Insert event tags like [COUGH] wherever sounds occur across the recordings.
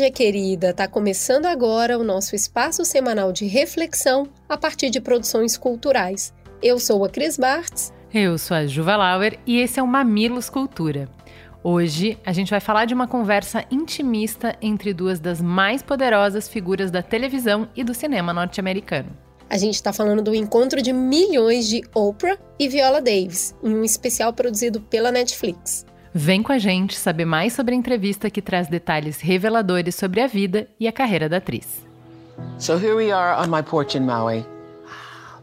Mamilândia querida, está começando agora o nosso espaço semanal de reflexão a partir de produções culturais. Eu sou a Cris Bartz. Eu sou a Juva Lauer e esse é o Mamilos Cultura. Hoje a gente vai falar de uma conversa intimista entre duas das mais poderosas figuras da televisão e do cinema norte-americano. A gente está falando do encontro de milhões de Oprah e Viola Davis, em um especial produzido pela Netflix. Vem com a gente saber mais sobre a entrevista que traz detalhes reveladores sobre a vida e a carreira da atriz. So here we are on my porch in Maui.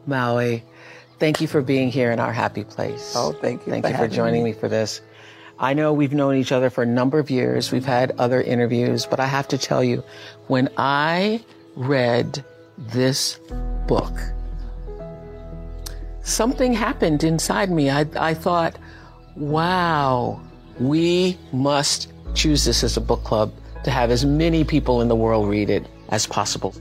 Maui, thank you for being here in our happy place. Oh, thank you. Thank for you for joining me. me for this. I know we've known each other for a number of years. We've had other interviews, but I have to tell you, when I read this book, something happened inside me. I, I thought, wow, we must choose this as a book club to have as many people in the world read it as possible.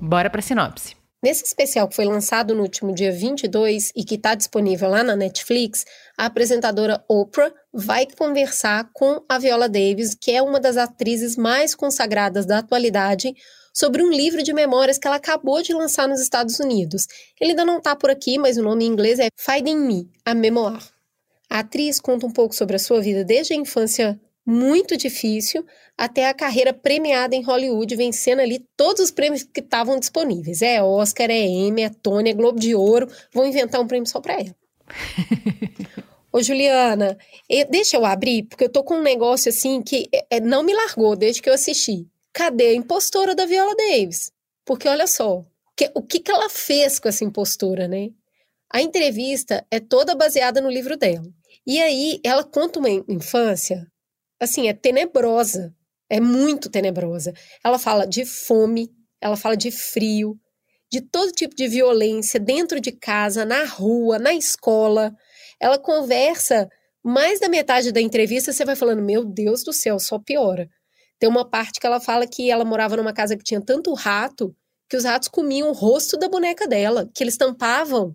Bora para sinopse. Nesse especial que foi lançado no último dia 22 e que está disponível lá na Netflix, a apresentadora Oprah vai conversar com a Viola Davis, que é uma das atrizes mais consagradas da atualidade, sobre um livro de memórias que ela acabou de lançar nos Estados Unidos. Ele ainda não está por aqui, mas o nome em inglês é Finding Me, a Memoir. A atriz conta um pouco sobre a sua vida desde a infância muito difícil até a carreira premiada em Hollywood, vencendo ali todos os prêmios que estavam disponíveis. É Oscar, é Emmy, é Tony, é Globo de Ouro. Vou inventar um prêmio só para ela. [LAUGHS] Ô, Juliana, deixa eu abrir, porque eu tô com um negócio assim que é, é, não me largou desde que eu assisti. Cadê a impostora da Viola Davis? Porque olha só, que, o que, que ela fez com essa impostora, né? A entrevista é toda baseada no livro dela. E aí ela conta uma infância, assim, é tenebrosa, é muito tenebrosa. Ela fala de fome, ela fala de frio, de todo tipo de violência dentro de casa, na rua, na escola. Ela conversa mais da metade da entrevista, você vai falando, meu Deus do céu, só piora. Tem uma parte que ela fala que ela morava numa casa que tinha tanto rato que os ratos comiam o rosto da boneca dela, que eles tampavam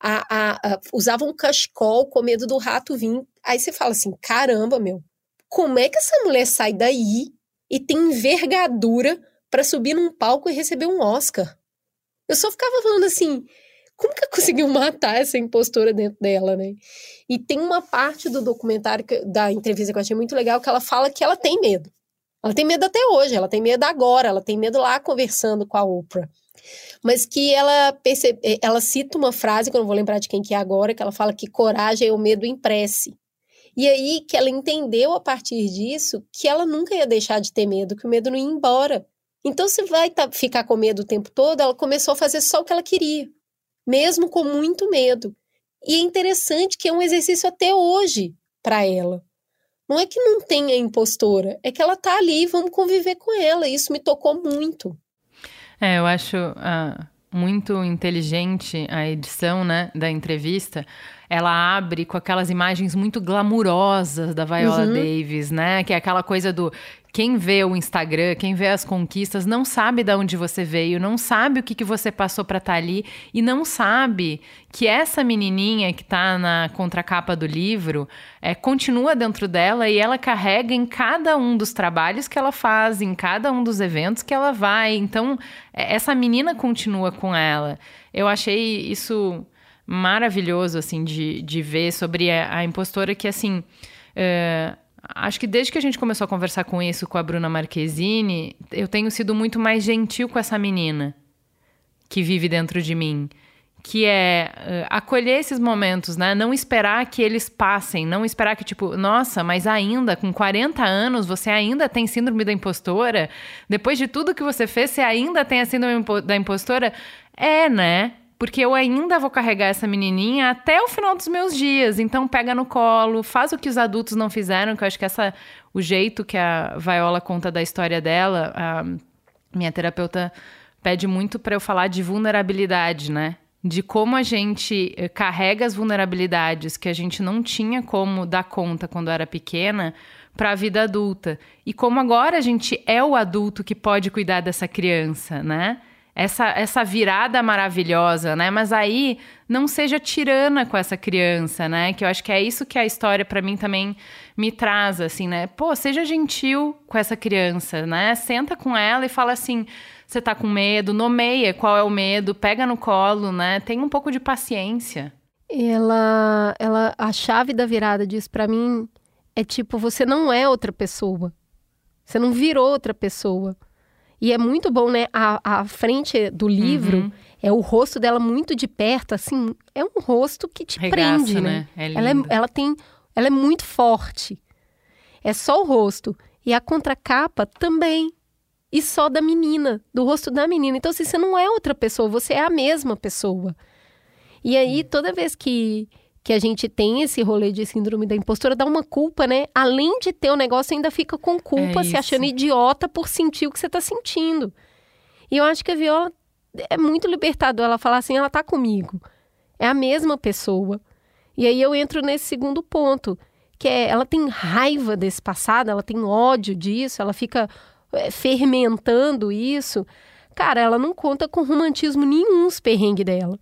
a, a, a, usavam um cachecol com medo do rato vir. Aí você fala assim: caramba, meu, como é que essa mulher sai daí e tem envergadura para subir num palco e receber um Oscar? Eu só ficava falando assim. Como que conseguiu matar essa impostora dentro dela, né? E tem uma parte do documentário, que, da entrevista que eu achei muito legal, que ela fala que ela tem medo. Ela tem medo até hoje, ela tem medo agora, ela tem medo lá conversando com a Oprah mas que ela percebe, eh, ela cita uma frase que eu não vou lembrar de quem que é agora, que ela fala que coragem é o medo impresse. E aí que ela entendeu a partir disso que ela nunca ia deixar de ter medo, que o medo não ia embora. Então, se vai tá, ficar com medo o tempo todo, ela começou a fazer só o que ela queria, mesmo com muito medo. E é interessante que é um exercício até hoje para ela. Não é que não tenha impostora, é que ela tá ali, vamos conviver com ela. Isso me tocou muito. É, eu acho uh, muito inteligente a edição né, da entrevista. Ela abre com aquelas imagens muito glamurosas da Viola uhum. Davis, né? Que é aquela coisa do quem vê o Instagram, quem vê as conquistas, não sabe de onde você veio, não sabe o que, que você passou para estar tá ali e não sabe que essa menininha que está na contracapa do livro é, continua dentro dela e ela carrega em cada um dos trabalhos que ela faz, em cada um dos eventos que ela vai. Então, é, essa menina continua com ela. Eu achei isso maravilhoso, assim, de, de ver sobre a, a impostora que, assim. Uh, Acho que desde que a gente começou a conversar com isso com a Bruna Marquezine, eu tenho sido muito mais gentil com essa menina que vive dentro de mim. Que é uh, acolher esses momentos, né? Não esperar que eles passem, não esperar que, tipo, nossa, mas ainda, com 40 anos, você ainda tem síndrome da impostora? Depois de tudo que você fez, você ainda tem a síndrome da impostora? É, né? Porque eu ainda vou carregar essa menininha até o final dos meus dias. Então pega no colo, faz o que os adultos não fizeram, que eu acho que essa o jeito que a Viola conta da história dela, a minha terapeuta pede muito para eu falar de vulnerabilidade, né? de como a gente eh, carrega as vulnerabilidades que a gente não tinha como dar conta quando era pequena para a vida adulta. E como agora a gente é o adulto que pode cuidar dessa criança, né? Essa, essa virada maravilhosa, né? Mas aí não seja tirana com essa criança, né? Que eu acho que é isso que a história para mim também me traz, assim, né? Pô, seja gentil com essa criança, né? Senta com ela e fala assim: você tá com medo, nomeia qual é o medo, pega no colo, né? Tem um pouco de paciência. Ela, ela, a chave da virada disso para mim é tipo, você não é outra pessoa. Você não virou outra pessoa. E é muito bom, né? A, a frente do livro uhum. é o rosto dela muito de perto, assim, é um rosto que te Regaça, prende, né? né? É ela, é, ela tem, ela é muito forte. É só o rosto. E a contracapa também. E só da menina, do rosto da menina. Então, assim, você não é outra pessoa, você é a mesma pessoa. E aí, toda vez que que a gente tem esse rolê de síndrome da impostora, dá uma culpa, né? Além de ter o negócio, ainda fica com culpa, é se achando idiota por sentir o que você tá sentindo. E eu acho que a Viola é muito libertador. Ela fala assim: ela tá comigo. É a mesma pessoa. E aí eu entro nesse segundo ponto, que é ela tem raiva desse passado, ela tem ódio disso, ela fica é, fermentando isso. Cara, ela não conta com romantismo nenhum os perrengues dela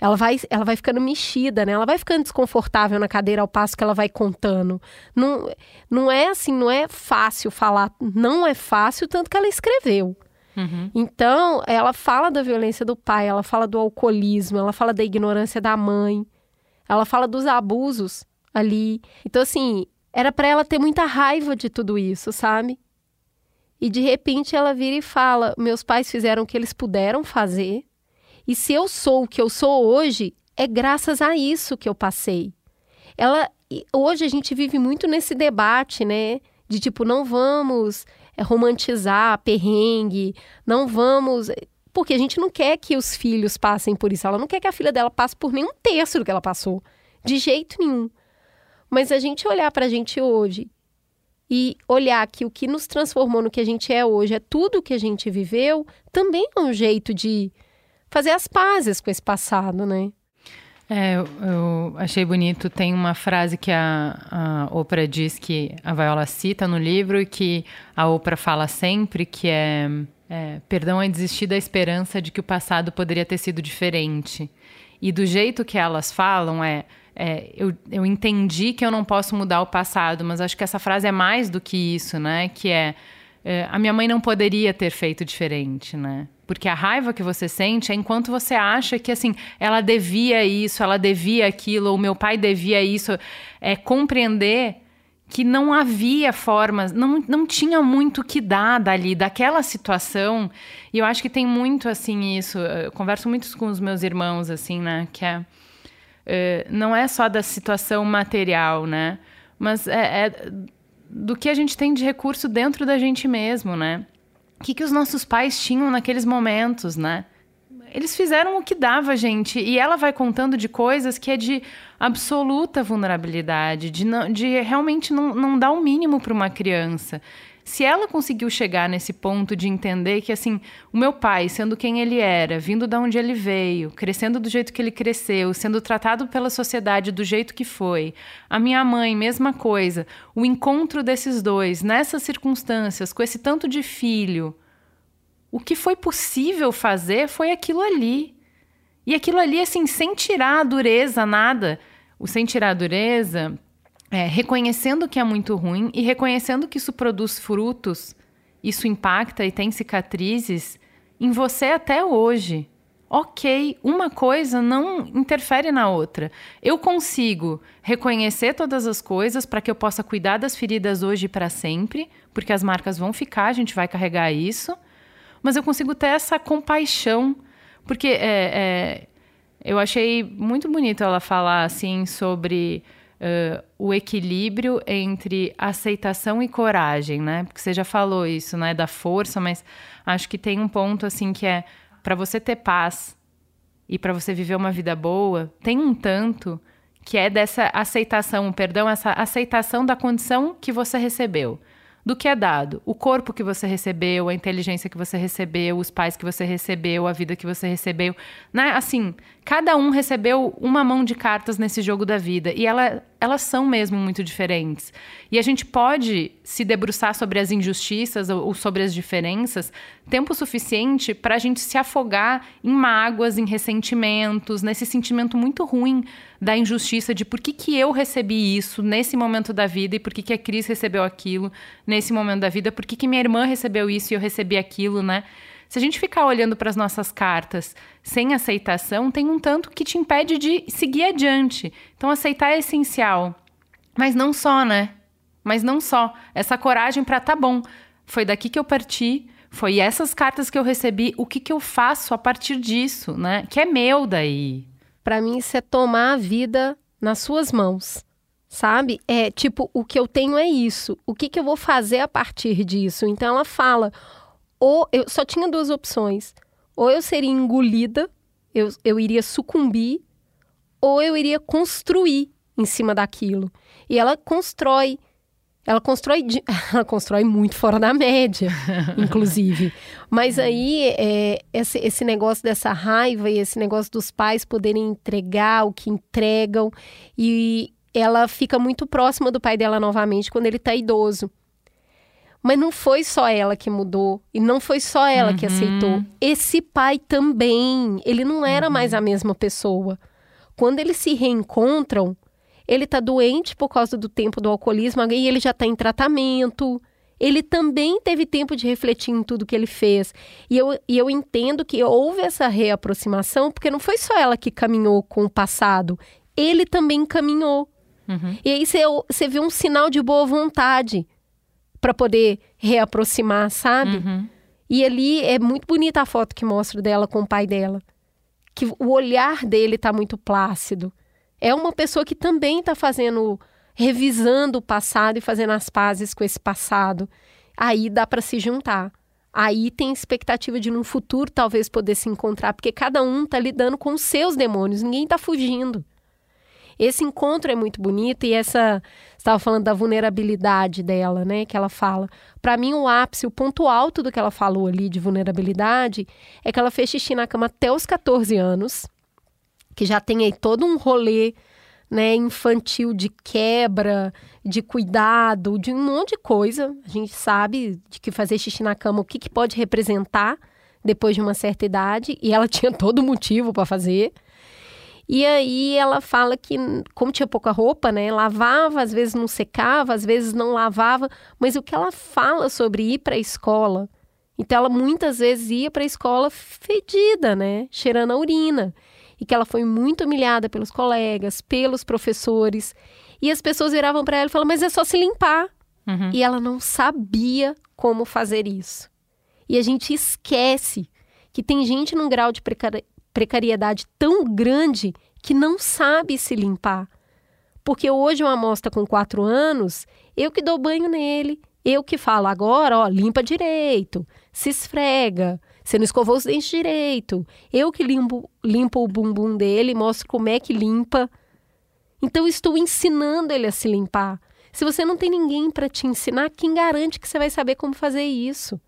ela vai, ela vai ficando mexida, né? Ela vai ficando desconfortável na cadeira ao passo que ela vai contando. Não, não é assim, não é fácil falar, não é fácil, tanto que ela escreveu. Uhum. Então, ela fala da violência do pai, ela fala do alcoolismo, ela fala da ignorância da mãe, ela fala dos abusos ali. Então, assim, era para ela ter muita raiva de tudo isso, sabe? E de repente ela vira e fala: Meus pais fizeram o que eles puderam fazer, e se eu sou o que eu sou hoje, é graças a isso que eu passei. Ela hoje a gente vive muito nesse debate, né? De tipo, não vamos é, romantizar perrengue, não vamos. Porque a gente não quer que os filhos passem por isso. Ela não quer que a filha dela passe por nenhum terço do que ela passou. De jeito nenhum. Mas a gente olhar para a gente hoje e olhar que o que nos transformou no que a gente é hoje é tudo o que a gente viveu, também é um jeito de fazer as pazes com esse passado, né? É, eu, achei bonito. Tem uma frase que a, a Oprah diz que a Viola cita no livro e que a Oprah fala sempre, que é, é perdão é desistir da esperança de que o passado poderia ter sido diferente. E do jeito que elas falam é, é, eu, eu entendi que eu não posso mudar o passado, mas acho que essa frase é mais do que isso, né? Que é, é a minha mãe não poderia ter feito diferente, né? Porque a raiva que você sente é enquanto você acha que, assim, ela devia isso, ela devia aquilo, ou meu pai devia isso. É compreender que não havia formas, não, não tinha muito que dar dali, daquela situação. E eu acho que tem muito, assim, isso. Eu converso muito com os meus irmãos, assim, né? Que é. Uh, não é só da situação material, né? Mas é, é do que a gente tem de recurso dentro da gente mesmo, né? O que, que os nossos pais tinham naqueles momentos, né? Eles fizeram o que dava, gente. E ela vai contando de coisas que é de absoluta vulnerabilidade, de, não, de realmente não, não dar o mínimo para uma criança se ela conseguiu chegar nesse ponto de entender que, assim, o meu pai, sendo quem ele era, vindo de onde ele veio, crescendo do jeito que ele cresceu, sendo tratado pela sociedade do jeito que foi, a minha mãe, mesma coisa, o encontro desses dois nessas circunstâncias, com esse tanto de filho, o que foi possível fazer foi aquilo ali. E aquilo ali, assim, sem tirar a dureza, nada. O sem tirar a dureza é, reconhecendo que é muito ruim e reconhecendo que isso produz frutos, isso impacta e tem cicatrizes em você até hoje. Ok, uma coisa não interfere na outra. Eu consigo reconhecer todas as coisas para que eu possa cuidar das feridas hoje e para sempre, porque as marcas vão ficar, a gente vai carregar isso. Mas eu consigo ter essa compaixão, porque é, é, eu achei muito bonito ela falar assim sobre uh, o equilíbrio entre aceitação e coragem, né? Porque você já falou isso, né? Da força, mas acho que tem um ponto assim que é para você ter paz e para você viver uma vida boa, tem um tanto que é dessa aceitação, perdão, essa aceitação da condição que você recebeu. Do que é dado. O corpo que você recebeu, a inteligência que você recebeu, os pais que você recebeu, a vida que você recebeu. Né? Assim, cada um recebeu uma mão de cartas nesse jogo da vida. E ela, elas são mesmo muito diferentes. E a gente pode se debruçar sobre as injustiças ou, ou sobre as diferenças tempo suficiente para a gente se afogar em mágoas, em ressentimentos, nesse sentimento muito ruim da injustiça de por que, que eu recebi isso nesse momento da vida e por que, que a Cris recebeu aquilo nesse momento da vida, por que, que minha irmã recebeu isso e eu recebi aquilo, né? Se a gente ficar olhando para as nossas cartas sem aceitação, tem um tanto que te impede de seguir adiante. Então, aceitar é essencial. Mas não só, né? Mas não só. Essa coragem para tá bom. Foi daqui que eu parti, foi essas cartas que eu recebi, o que, que eu faço a partir disso, né? Que é meu daí. Para mim, isso é tomar a vida nas suas mãos, sabe? É tipo, o que eu tenho é isso. O que, que eu vou fazer a partir disso? Então ela fala, ou eu só tinha duas opções. Ou eu seria engolida, eu, eu iria sucumbir, ou eu iria construir em cima daquilo. E ela constrói ela constrói, [LAUGHS] ela constrói muito fora da média, [LAUGHS] inclusive. Mas aí, é, esse, esse negócio dessa raiva e esse negócio dos pais poderem entregar o que entregam. E ela fica muito próxima do pai dela novamente quando ele está idoso. Mas não foi só ela que mudou e não foi só ela uhum. que aceitou. Esse pai também, ele não era uhum. mais a mesma pessoa. Quando eles se reencontram, ele está doente por causa do tempo do alcoolismo e ele já está em tratamento. Ele também teve tempo de refletir em tudo que ele fez. E eu, e eu entendo que houve essa reaproximação, porque não foi só ela que caminhou com o passado, ele também caminhou. Uhum. E aí você vê um sinal de boa vontade para poder reaproximar, sabe? Uhum. E ali é muito bonita a foto que mostra dela com o pai dela. Que o olhar dele está muito plácido é uma pessoa que também está fazendo, revisando o passado e fazendo as pazes com esse passado. Aí dá para se juntar. Aí tem expectativa de no futuro talvez poder se encontrar, porque cada um está lidando com os seus demônios, ninguém está fugindo. Esse encontro é muito bonito e essa estava falando da vulnerabilidade dela, né? Que ela fala. Para mim, o ápice, o ponto alto do que ela falou ali de vulnerabilidade é que ela fez xixi na cama até os 14 anos que já tem aí todo um rolê né, infantil de quebra, de cuidado, de um monte de coisa. A gente sabe de que fazer xixi na cama, o que, que pode representar depois de uma certa idade, e ela [LAUGHS] tinha todo motivo para fazer. E aí ela fala que, como tinha pouca roupa, né, lavava, às vezes não secava, às vezes não lavava, mas o que ela fala sobre ir para a escola. Então ela muitas vezes ia para a escola fedida, né, cheirando a urina e que ela foi muito humilhada pelos colegas, pelos professores. E as pessoas viravam para ela e falavam: Mas é só se limpar. Uhum. E ela não sabia como fazer isso. E a gente esquece que tem gente num grau de precari precariedade tão grande que não sabe se limpar. Porque hoje uma amostra com quatro anos, eu que dou banho nele, eu que falo agora, ó, limpa direito, se esfrega, você não escovou os dentes direito. Eu que limpo, limpo o bumbum dele, mostro como é que limpa. Então, estou ensinando ele a se limpar. Se você não tem ninguém para te ensinar, quem garante que você vai saber como fazer isso?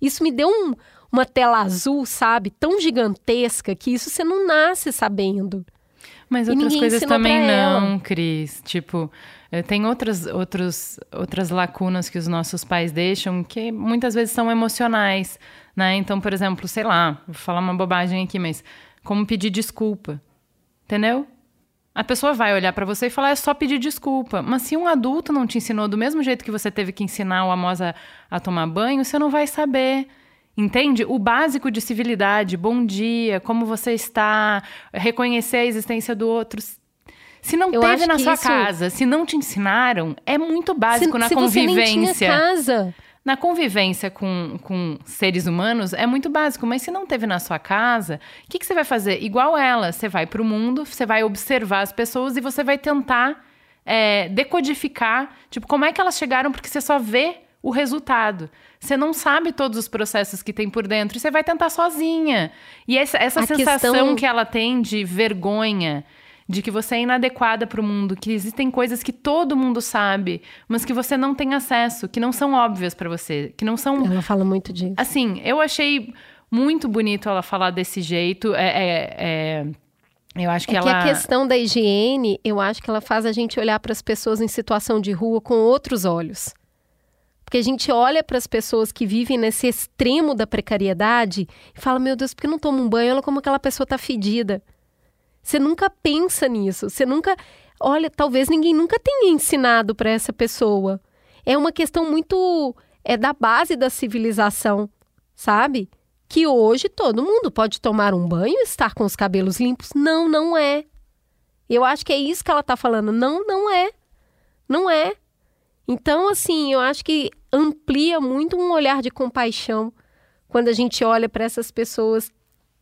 Isso me deu um, uma tela azul, sabe? Tão gigantesca que isso você não nasce sabendo. Mas outras coisas também não, Cris. Tipo, eh, tem outras, outros, outras lacunas que os nossos pais deixam que muitas vezes são emocionais né? Então, por exemplo, sei lá, vou falar uma bobagem aqui, mas como pedir desculpa, entendeu? A pessoa vai olhar para você e falar é só pedir desculpa. Mas se um adulto não te ensinou do mesmo jeito que você teve que ensinar o Amos a, a tomar banho, você não vai saber. Entende? O básico de civilidade, bom dia, como você está, reconhecer a existência do outro. Se não Eu teve na sua isso... casa, se não te ensinaram, é muito básico se, na se convivência. Você nem tinha casa na convivência com, com seres humanos é muito básico, mas se não teve na sua casa, o que, que você vai fazer? Igual ela, você vai para o mundo, você vai observar as pessoas e você vai tentar é, decodificar, tipo, como é que elas chegaram, porque você só vê o resultado. Você não sabe todos os processos que tem por dentro e você vai tentar sozinha. E essa, essa sensação questão... que ela tem de vergonha, de que você é inadequada para o mundo, que existem coisas que todo mundo sabe, mas que você não tem acesso, que não são óbvias para você, que não são. Ela fala muito disso. Assim, eu achei muito bonito ela falar desse jeito. É, é, é... Eu acho que é ela. Que a questão da higiene, eu acho que ela faz a gente olhar para as pessoas em situação de rua com outros olhos. Porque a gente olha para as pessoas que vivem nesse extremo da precariedade e fala: meu Deus, por que não toma um banho? Olha como aquela pessoa está fedida. Você nunca pensa nisso. Você nunca. Olha, talvez ninguém nunca tenha ensinado para essa pessoa. É uma questão muito. É da base da civilização, sabe? Que hoje todo mundo pode tomar um banho e estar com os cabelos limpos. Não, não é. Eu acho que é isso que ela está falando. Não, não é. Não é. Então, assim, eu acho que amplia muito um olhar de compaixão quando a gente olha para essas pessoas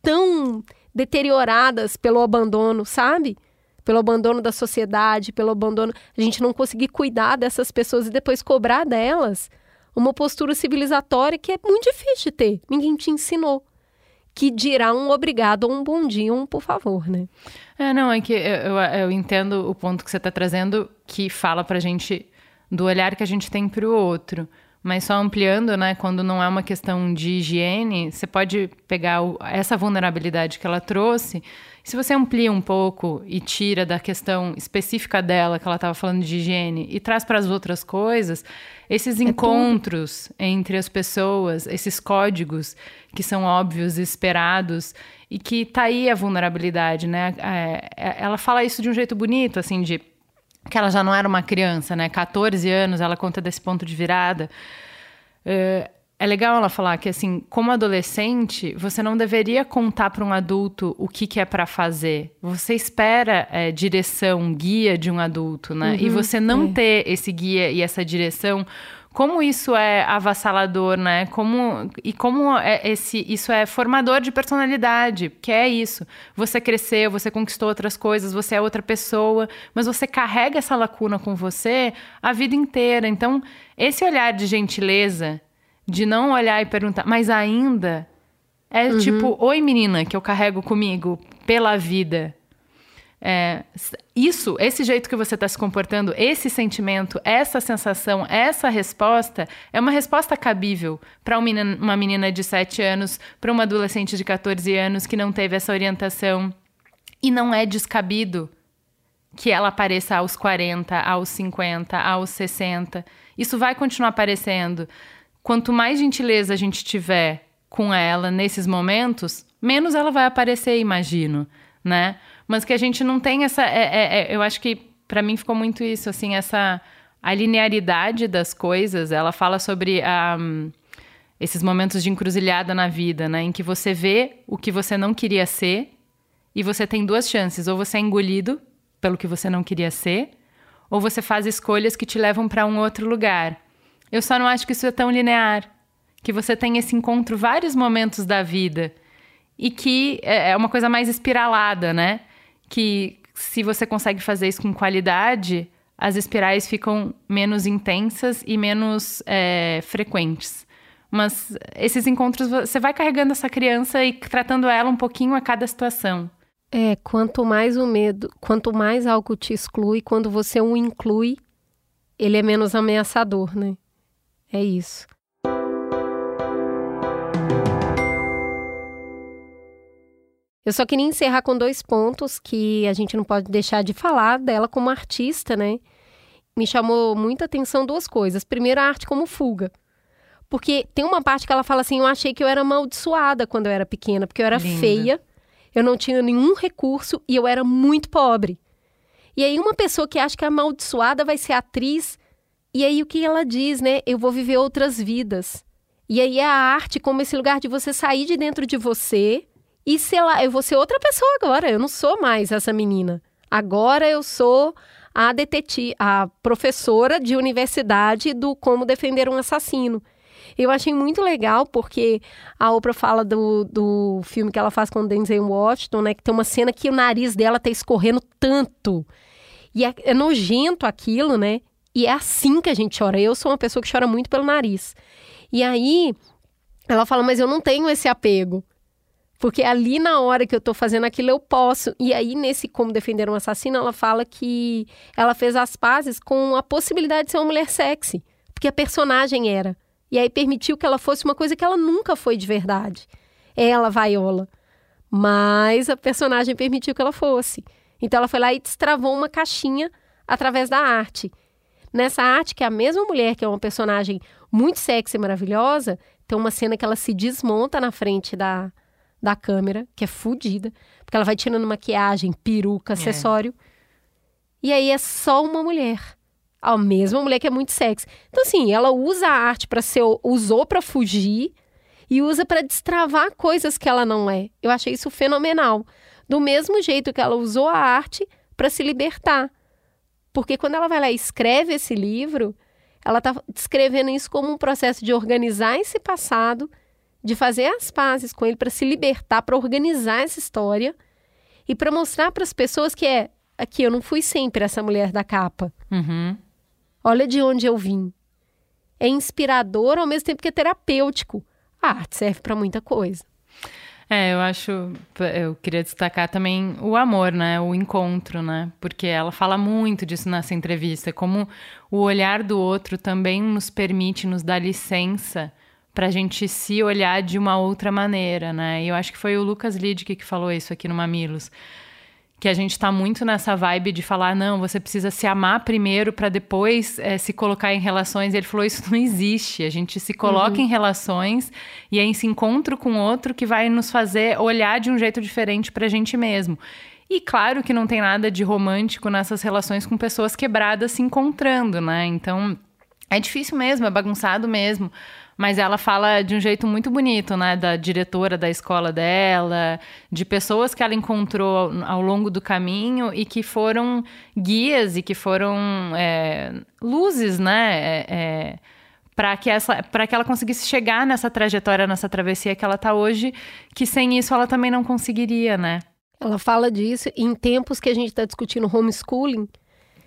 tão deterioradas pelo abandono, sabe? Pelo abandono da sociedade, pelo abandono. A gente não conseguir cuidar dessas pessoas e depois cobrar delas uma postura civilizatória que é muito difícil de ter. Ninguém te ensinou. Que dirá um obrigado um bom dia, um por favor, né? É, não, é que eu, eu, eu entendo o ponto que você está trazendo, que fala pra gente do olhar que a gente tem para o outro. Mas só ampliando, né, quando não é uma questão de higiene, você pode pegar o, essa vulnerabilidade que ela trouxe. Se você amplia um pouco e tira da questão específica dela, que ela estava falando de higiene, e traz para as outras coisas, esses é encontros tudo. entre as pessoas, esses códigos que são óbvios, esperados, e que tá aí a vulnerabilidade, né? É, é, ela fala isso de um jeito bonito, assim, de que ela já não era uma criança, né? 14 anos, ela conta desse ponto de virada. É, é legal ela falar que, assim, como adolescente, você não deveria contar para um adulto o que, que é para fazer. Você espera é, direção, guia de um adulto, né? Uhum, e você não é. ter esse guia e essa direção como isso é avassalador, né? Como e como é esse isso é formador de personalidade, que é isso. Você cresceu, você conquistou outras coisas, você é outra pessoa, mas você carrega essa lacuna com você a vida inteira. Então, esse olhar de gentileza, de não olhar e perguntar, mas ainda é uhum. tipo, oi menina, que eu carrego comigo pela vida. É, isso, esse jeito que você está se comportando, esse sentimento, essa sensação, essa resposta é uma resposta cabível para uma menina de 7 anos, para uma adolescente de 14 anos que não teve essa orientação. E não é descabido que ela apareça aos 40, aos 50, aos 60. Isso vai continuar aparecendo. Quanto mais gentileza a gente tiver com ela nesses momentos, menos ela vai aparecer, imagino, né? Mas que a gente não tem essa. É, é, é eu acho que para mim ficou muito isso, assim, essa a linearidade das coisas. Ela fala sobre a, um, esses momentos de encruzilhada na vida, né, em que você vê o que você não queria ser e você tem duas chances: ou você é engolido pelo que você não queria ser, ou você faz escolhas que te levam para um outro lugar. Eu só não acho que isso é tão linear, que você tem esse encontro vários momentos da vida e que é, é uma coisa mais espiralada, né? Que se você consegue fazer isso com qualidade, as espirais ficam menos intensas e menos é, frequentes. Mas esses encontros, você vai carregando essa criança e tratando ela um pouquinho a cada situação. É, quanto mais o medo, quanto mais algo te exclui, quando você o inclui, ele é menos ameaçador, né? É isso. Eu só queria encerrar com dois pontos que a gente não pode deixar de falar dela como artista, né? Me chamou muita atenção duas coisas. Primeiro, a arte como fuga. Porque tem uma parte que ela fala assim: eu achei que eu era amaldiçoada quando eu era pequena, porque eu era Linda. feia, eu não tinha nenhum recurso e eu era muito pobre. E aí, uma pessoa que acha que é amaldiçoada vai ser atriz, e aí o que ela diz, né? Eu vou viver outras vidas. E aí é a arte como esse lugar de você sair de dentro de você e sei lá, eu vou ser outra pessoa agora. Eu não sou mais essa menina. Agora eu sou a detetive, a professora de universidade do como defender um assassino. Eu achei muito legal porque a Oprah fala do, do filme que ela faz com o Denzel Washington, né? Que tem uma cena que o nariz dela tá escorrendo tanto. E é, é nojento aquilo, né? E é assim que a gente chora. Eu sou uma pessoa que chora muito pelo nariz. E aí ela fala, mas eu não tenho esse apego. Porque ali na hora que eu tô fazendo aquilo, eu posso. E aí, nesse Como Defender um Assassino, ela fala que ela fez as pazes com a possibilidade de ser uma mulher sexy. Porque a personagem era. E aí permitiu que ela fosse uma coisa que ela nunca foi de verdade. Ela, Viola. Mas a personagem permitiu que ela fosse. Então ela foi lá e destravou uma caixinha através da arte. Nessa arte, que é a mesma mulher, que é uma personagem muito sexy e maravilhosa, tem uma cena que ela se desmonta na frente da, da câmera, que é fodida, porque ela vai tirando maquiagem, peruca, é. acessório. É. E aí é só uma mulher. A mesma mulher que é muito sexy. Então, assim, ela usa a arte para ser. usou para fugir e usa para destravar coisas que ela não é. Eu achei isso fenomenal. Do mesmo jeito que ela usou a arte para se libertar. Porque quando ela vai lá e escreve esse livro, ela está descrevendo isso como um processo de organizar esse passado, de fazer as pazes com ele para se libertar, para organizar essa história e para mostrar para as pessoas que é aqui eu não fui sempre essa mulher da capa. Uhum. Olha de onde eu vim. É inspirador ao mesmo tempo que é terapêutico. A arte serve para muita coisa. É, eu acho. Eu queria destacar também o amor, né? O encontro, né? Porque ela fala muito disso nessa entrevista, como o olhar do outro também nos permite, nos dá licença para a gente se olhar de uma outra maneira, né? E eu acho que foi o Lucas Lidick que falou isso aqui no Mamilos que a gente está muito nessa vibe de falar, não, você precisa se amar primeiro para depois é, se colocar em relações. E ele falou, isso não existe. A gente se coloca uhum. em relações e é esse encontro com outro que vai nos fazer olhar de um jeito diferente para a gente mesmo. E claro que não tem nada de romântico nessas relações com pessoas quebradas se encontrando, né? Então é difícil mesmo, é bagunçado mesmo. Mas ela fala de um jeito muito bonito, né? Da diretora da escola dela, de pessoas que ela encontrou ao longo do caminho e que foram guias e que foram é, luzes, né? É, é, para que, essa, que ela conseguisse chegar nessa trajetória, nessa travessia que ela está hoje, que sem isso ela também não conseguiria, né? Ela fala disso em tempos que a gente está discutindo homeschooling.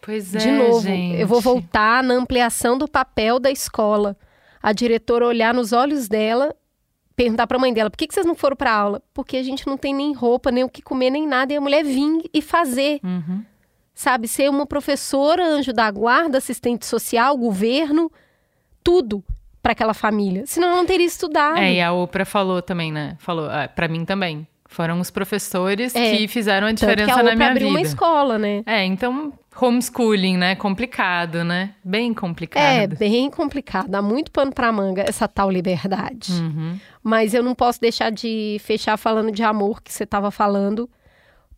Pois é, De novo, gente. eu vou voltar na ampliação do papel da escola a diretora olhar nos olhos dela, perguntar para a mãe dela: por que, que vocês não foram para aula? Porque a gente não tem nem roupa, nem o que comer, nem nada. E a mulher vir e fazer. Uhum. Sabe? Ser uma professora, anjo da guarda, assistente social, governo, tudo para aquela família. Senão ela não teria estudado. É, e a Oprah falou também, né? Falou, ah, para mim também. Foram os professores é, que fizeram a diferença que a na minha abriu vida. uma escola, né? É, então homeschooling, né? Complicado, né? Bem complicado. É, bem complicado. Dá muito pano pra manga essa tal liberdade. Uhum. Mas eu não posso deixar de fechar falando de amor que você estava falando,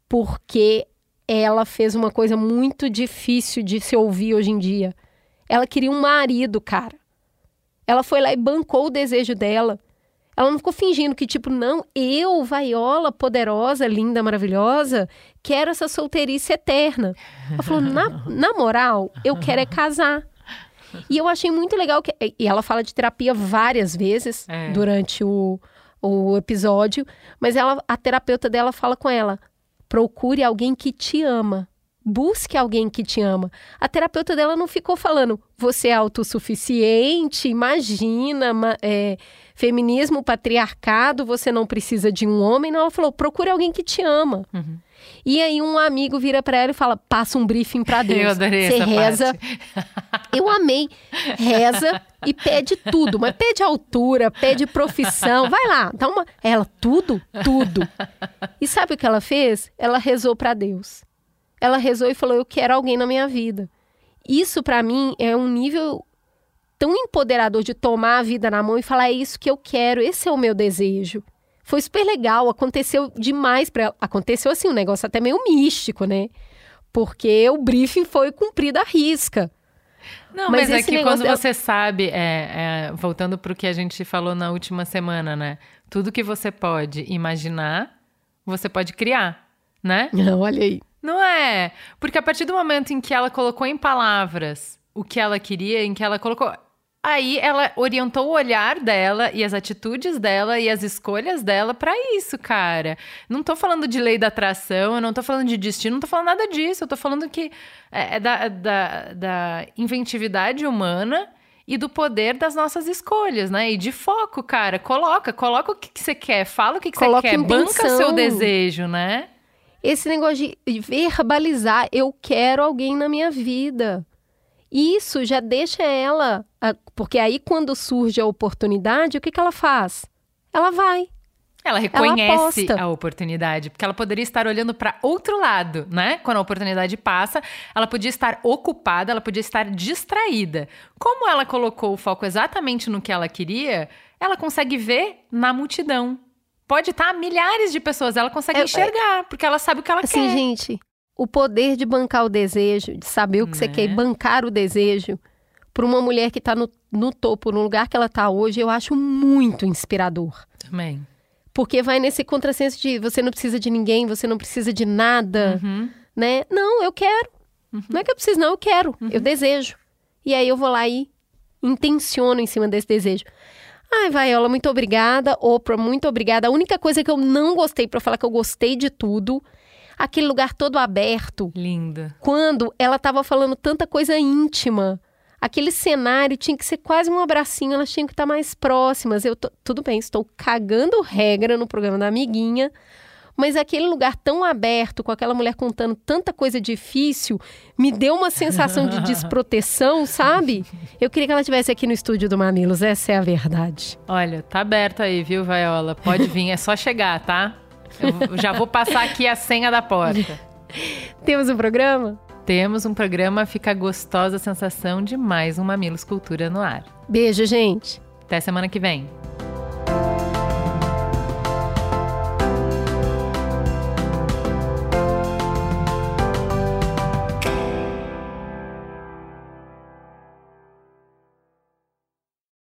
porque ela fez uma coisa muito difícil de se ouvir hoje em dia. Ela queria um marido, cara. Ela foi lá e bancou o desejo dela. Ela não ficou fingindo que, tipo, não, eu, vaiola, poderosa, linda, maravilhosa, quero essa solteirice eterna. Ela falou, na, [LAUGHS] na moral, eu quero é casar. E eu achei muito legal que. E ela fala de terapia várias vezes é. durante o, o episódio, mas ela, a terapeuta dela fala com ela: procure alguém que te ama. Busque alguém que te ama. A terapeuta dela não ficou falando, você é autossuficiente, imagina, é, feminismo, patriarcado, você não precisa de um homem. Não, ela falou, procure alguém que te ama. Uhum. E aí um amigo vira para ela e fala, passa um briefing para [LAUGHS] Deus. Eu adorei Você reza. Parte. [LAUGHS] [LAUGHS] Eu amei. Reza e pede tudo, mas pede altura, pede profissão. Vai lá, dá uma. Ela, tudo, tudo. E sabe o que ela fez? Ela rezou para Deus ela rezou e falou: Eu quero alguém na minha vida. Isso, para mim, é um nível tão empoderador de tomar a vida na mão e falar: É isso que eu quero, esse é o meu desejo. Foi super legal, aconteceu demais para ela. Aconteceu assim, um negócio até meio místico, né? Porque o briefing foi cumprido à risca. Não, mas, mas é que quando você sabe, é, é, voltando para o que a gente falou na última semana, né? Tudo que você pode imaginar, você pode criar, né? [LAUGHS] Não, olha aí. Não é. Porque a partir do momento em que ela colocou em palavras o que ela queria, em que ela colocou. Aí ela orientou o olhar dela e as atitudes dela e as escolhas dela para isso, cara. Não tô falando de lei da atração, eu não tô falando de destino, não tô falando nada disso. Eu tô falando que é, é da, da, da inventividade humana e do poder das nossas escolhas, né? E de foco, cara. Coloca, coloca o que, que você quer, fala o que, que você quer, banca seu desejo, né? Esse negócio de verbalizar, eu quero alguém na minha vida. Isso já deixa ela. Porque aí, quando surge a oportunidade, o que, que ela faz? Ela vai. Ela reconhece ela a oportunidade, porque ela poderia estar olhando para outro lado, né? Quando a oportunidade passa, ela podia estar ocupada, ela podia estar distraída. Como ela colocou o foco exatamente no que ela queria, ela consegue ver na multidão. Pode estar milhares de pessoas, ela consegue é, enxergar, porque ela sabe o que ela assim, quer. Assim, gente, o poder de bancar o desejo, de saber o que né? você quer e bancar o desejo para uma mulher que está no, no topo, no lugar que ela está hoje, eu acho muito inspirador. Também. Porque vai nesse contrassenso de você não precisa de ninguém, você não precisa de nada, uhum. né? Não, eu quero. Uhum. Não é que eu preciso, não, eu quero. Uhum. Eu desejo. E aí eu vou lá e intenciono em cima desse desejo. Ai, Vaiola, muito obrigada. Oprah, muito obrigada. A única coisa que eu não gostei, para falar que eu gostei de tudo, aquele lugar todo aberto. Linda. Quando ela estava falando tanta coisa íntima aquele cenário tinha que ser quase um abracinho, elas tinham que estar mais próximas. Eu tô, tudo bem, estou cagando regra no programa da amiguinha, mas aquele lugar tão aberto, com aquela mulher contando tanta coisa difícil, me deu uma sensação de [LAUGHS] desproteção, sabe? Eu queria que ela estivesse aqui no estúdio do Mamilos, essa é a verdade. Olha, tá aberto aí, viu, Vaiola? Pode [LAUGHS] vir, é só chegar, tá? Eu já vou passar aqui a senha da porta. [LAUGHS] Temos um programa? temos um programa Fica Gostosa a Sensação de mais um Mamilos Cultura no ar. Beijo, gente. Até semana que vem.